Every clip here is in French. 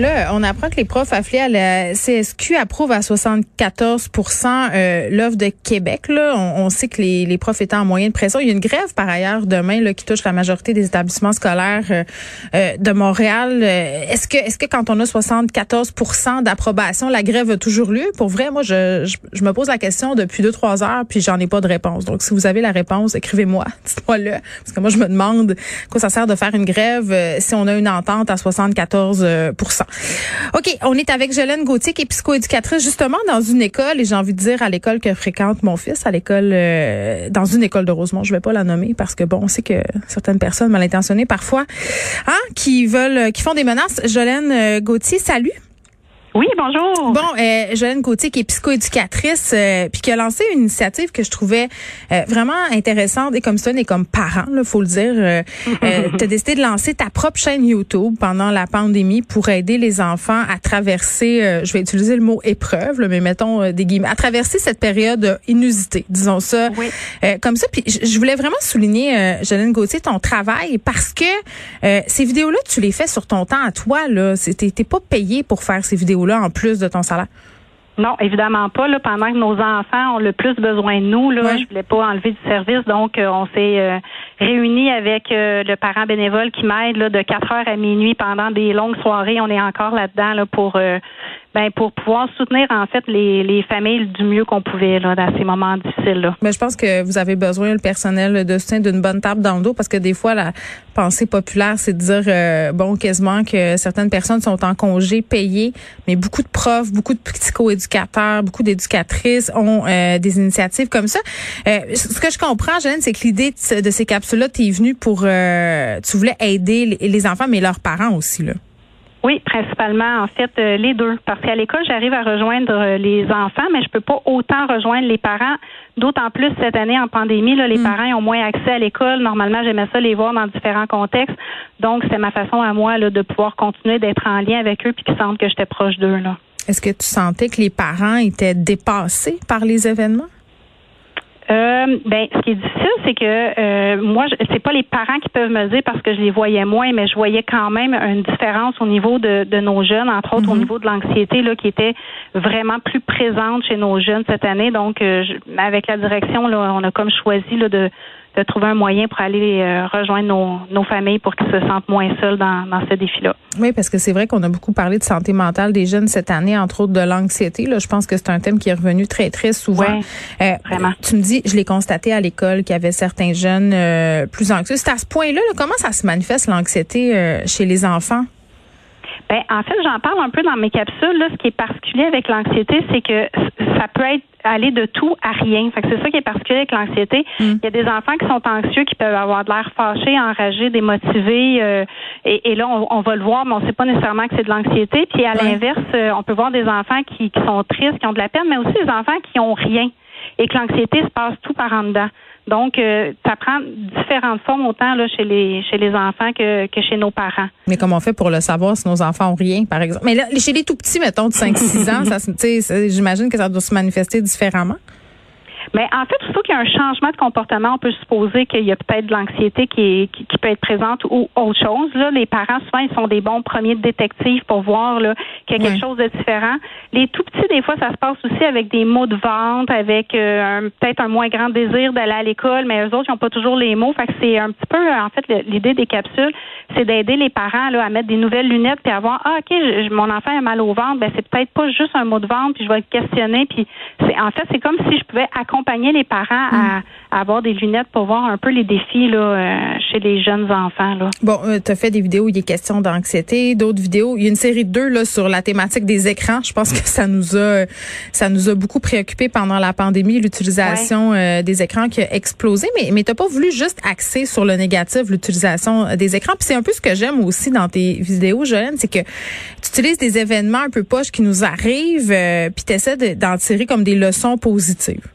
Là, on apprend que les profs affiliés à la CSQ approuvent à 74% euh, l'offre de Québec. Là. On, sait que les, les, profs étaient en moyenne pression. Il y a une grève, par ailleurs, demain là, qui touche la majorité des établissements scolaires euh, euh, de Montréal. Est-ce que, est-ce que quand on a 74% d'approbation, la grève a toujours lieu? Pour vrai, moi, je, je, me pose la question depuis deux, trois heures, puis j'en ai pas de réponse. Donc, si vous avez la réponse, écrivez-moi, dites-moi-le. Parce que moi, je me demande quoi ça sert de faire une grève si on a une entente à 74 OK, on est avec Jolène Gauthier, qui est psychoéducatrice justement dans une école, et j'ai envie de dire à l'école que fréquente mon fils, à l'école, euh, dans une école de Rosemont. Je vais pas la nommer parce que bon, on sait que certaines personnes mal intentionnées parfois, hein, qui veulent, qui font des menaces. Jolène euh, Gauthier, salut. Oui, bonjour. Bon, euh, Joanne Gauthier, qui est psychoéducatrice, euh, puis qui a lancé une initiative que je trouvais euh, vraiment intéressante et comme ça, et comme parent, il faut le dire. Euh, euh tu as décidé de lancer ta propre chaîne YouTube pendant la pandémie pour aider les enfants à traverser, je vais utiliser le mot épreuve, mais mettons des guillemets, à traverser cette période inusitée, disons ça, oui. comme ça. Puis je voulais vraiment souligner, euh, Jolene Gauthier, ton travail parce que ces vidéos-là, tu les fais sur ton temps à toi. là. T'es pas payé pour faire ces vidéos là en plus de ton salaire? Non, évidemment pas. Là, pendant que nos enfants ont le plus besoin de nous, là, je voulais pas enlever du service, donc euh, on s'est euh, réunis avec euh, le parent bénévole qui m'aide de 4 heures à minuit pendant des longues soirées. On est encore là-dedans là, pour ben pour pouvoir soutenir en fait les, les familles du mieux qu'on pouvait là, dans ces moments difficiles là. Mais je pense que vous avez besoin le personnel de soutien d'une bonne table dans le dos parce que des fois la pensée populaire c'est de dire euh, bon quasiment que certaines personnes sont en congé payé mais beaucoup de profs, beaucoup de psychoéducateurs, beaucoup d'éducatrices ont euh, des initiatives comme ça. Euh, ce que je comprends Jeanne c'est que l'idée de, ces capsules là t'es venue pour tu voulais aider les, les enfants mais leurs parents aussi là. Oui, principalement, en fait, euh, les deux. Parce qu'à l'école, j'arrive à rejoindre euh, les enfants, mais je peux pas autant rejoindre les parents. D'autant plus cette année en pandémie, là, les mm. parents ont moins accès à l'école. Normalement, j'aimais ça les voir dans différents contextes. Donc, c'est ma façon à moi là, de pouvoir continuer d'être en lien avec eux puis qu'ils sentent que j'étais proche d'eux. Là. Est-ce que tu sentais que les parents étaient dépassés par les événements? Euh, ben, ce qui est difficile, c'est que euh, moi, c'est pas les parents qui peuvent me dire parce que je les voyais moins, mais je voyais quand même une différence au niveau de, de nos jeunes, entre autres au mhm. niveau de l'anxiété, là, qui était vraiment plus présente chez nos jeunes cette année. Donc, euh, avec la direction, là, on a comme choisi là, de de trouver un moyen pour aller euh, rejoindre nos, nos, familles pour qu'ils se sentent moins seuls dans, dans ce défi-là. Oui, parce que c'est vrai qu'on a beaucoup parlé de santé mentale des jeunes cette année, entre autres de l'anxiété. Là, je pense que c'est un thème qui est revenu très très souvent. Euh, vraiment. Tu me dis, je l'ai constaté à l'école qu'il y avait certains jeunes euh, plus anxieux. C'est à ce point-là, là, comment ça se manifeste l'anxiété euh, chez les enfants? Ben, en fait, j'en parle un peu dans mes capsules. Là, ce qui est particulier avec l'anxiété, c'est que ça peut être aller de tout à rien. Fait que c'est ça qui est particulier avec l'anxiété. Mm. Il y a des enfants qui sont anxieux, qui peuvent avoir de l'air fâché, enragé, démotivé, euh, et, là, on, va le voir, mais on ne sait pas nécessairement que c'est de l'anxiété. Puis à l'inverse, euh, on peut voir des enfants qui, qui sont tristes, qui ont de la peine, mais aussi des enfants qui ont rien et que l'anxiété se passe tout par en dedans. Donc, euh, ça prend différentes formes autant là, chez les chez les enfants que, que chez nos parents. Mais comment on fait pour le savoir si nos enfants ont rien, par exemple? Mais là, chez les tout petits, mettons, de 5-6 ans, ça, j'imagine que ça doit se manifester différemment. Mais en fait, surtout qu'il y a un changement de comportement, on peut supposer qu'il y a peut-être de l'anxiété qui, qui, peut être présente ou autre chose. Là, les parents, souvent, ils sont des bons premiers détectives pour voir qu'il y a quelque chose de différent. Les tout petits, des fois, ça se passe aussi avec des mots de vente, avec euh, peut-être un moins grand désir d'aller à l'école, mais eux autres, ils n'ont pas toujours les mots. Fait que c'est un petit peu, en fait, l'idée des capsules, c'est d'aider les parents là, à mettre des nouvelles lunettes puis à voir, ah, OK, mon enfant a mal au ventre, ben c'est peut-être pas juste un mot de vente, puis je vais le questionner. Puis c'est en fait, c'est comme si je pouvais accompagner accompagner les parents à, mm. avoir des lunettes pour voir un peu les défis là, euh, chez les jeunes enfants. Là. Bon, euh, tu as fait des vidéos où il est question d'anxiété, d'autres vidéos. Il y a une série de deux là, sur la thématique des écrans. Je pense que ça nous a ça nous a beaucoup préoccupé pendant la pandémie, l'utilisation euh, des écrans qui a explosé. Mais, mais tu pas voulu juste axer sur le négatif, l'utilisation des écrans. Puis c'est un peu ce que j'aime aussi dans tes vidéos, Joanne, c'est que tu utilises des événements un peu poches qui nous arrivent, puis tu essaies d'en tirer comme des leçons positives.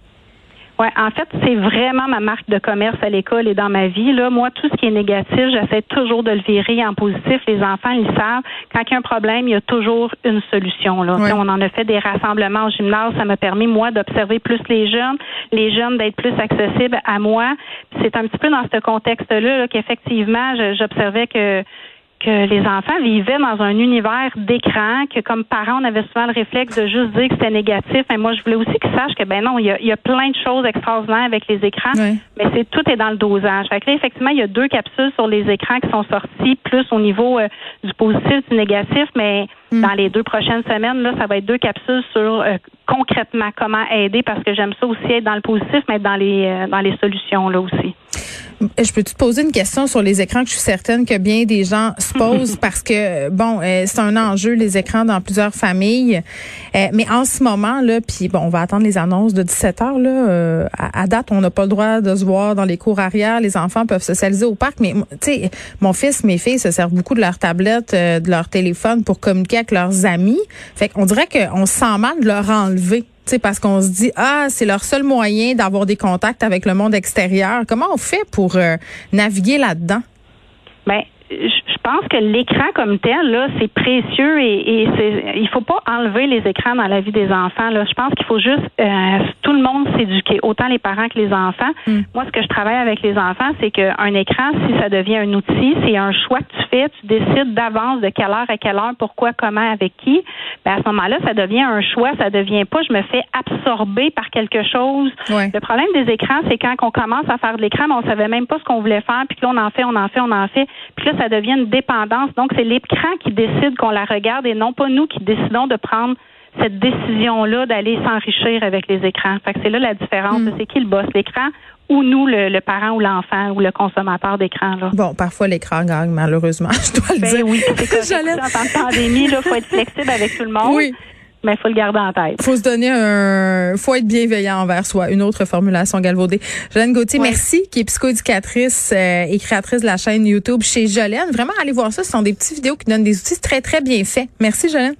Ouais, en fait, c'est vraiment ma marque de commerce à l'école et dans ma vie. Là, moi, tout ce qui est négatif, j'essaie toujours de le virer en positif. Les enfants, ils savent. Quand il y a un problème, il y a toujours une solution. Là. On en a fait des rassemblements au gymnase. Ça m'a permis, moi, d'observer plus les jeunes, les jeunes d'être plus accessibles à moi. C'est un petit peu dans ce contexte-là -là, qu'effectivement, j'observais que que les enfants vivaient dans un univers d'écran, que comme parents, on avait souvent le réflexe de juste dire que c'était négatif. Mais moi, je voulais aussi qu'ils sachent que ben non, il y a, y a, plein de choses extraordinaires avec les écrans, mais c'est tout est dans le dosage. Fait que là, effectivement, il y a deux capsules sur les écrans qui sont sorties, plus au niveau euh, du positif, du négatif, mais mm. dans les deux prochaines semaines, là, ça va être deux capsules sur euh, concrètement comment aider, parce que j'aime ça aussi être dans le positif, mais dans les euh, dans les solutions là aussi. Je peux te poser une question sur les écrans que je suis certaine que bien des gens se posent parce que bon, euh, c'est un enjeu les écrans dans plusieurs familles. Euh, mais en ce moment là, puis bon, on va attendre les annonces de 17 heures là. Euh, à, date, on n'a pas le droit de se voir dans les cours arrière. Les enfants peuvent socialiser au parc, mais tu sais, mon fils, mes filles se servent beaucoup de leur tablette, de leur téléphone pour communiquer avec leurs amis. Fait qu'on dirait qu'on se sent mal de leur enlever parce qu'on se dit ah c'est leur seul moyen d'avoir des contacts avec le monde extérieur. Comment on fait pour euh, naviguer là-dedans? Ben pense que l'écran comme tel, là, c'est précieux et, et c'est, il faut pas enlever les écrans dans la vie des enfants. Là. Je pense qu'il faut juste euh, tout le monde s'éduquer, autant les parents que les enfants. Mm. Moi, ce que je travaille avec les enfants, c'est qu'un écran, si ça devient un outil, c'est un choix que tu fais, tu décides d'avance de quelle heure à quelle heure, pourquoi, comment, avec qui. Ben, à ce moment-là, ça devient un choix, ça devient pas je me fais absorber par quelque chose. Le problème des écrans, c'est quand on commence à faire de l'écran, mais on savait même pas ce qu'on voulait faire, puis là on en fait, on en fait, on en fait, puis là ça devient une dépendance. Donc, c'est l'écran qui décide qu'on la regarde et non pas nous qui décidons de prendre cette décision-là d'aller s'enrichir avec les écrans. Fait que c'est là la différence. Hmm. C'est qui le boss, l'écran ou nous, le, parent ou l'enfant ou le consommateur d'écran. Bon, parfois l'écran gagne, malheureusement, je dois le ben dire. Oui, c'est En temps de pandémie, il faut être flexible avec tout le monde. Oui mais il faut le garder en tête. Faut se donner un, faut être bienveillant envers soi. Une autre formulation galvaudée. Jolène Gauthier, merci, qui est psychoéducatrice euh, et créatrice de la chaîne YouTube chez Jolène. Vraiment, allez voir ça. Ce sont des petites vidéos qui donnent des outils très, très bien faits. Merci, Jolène.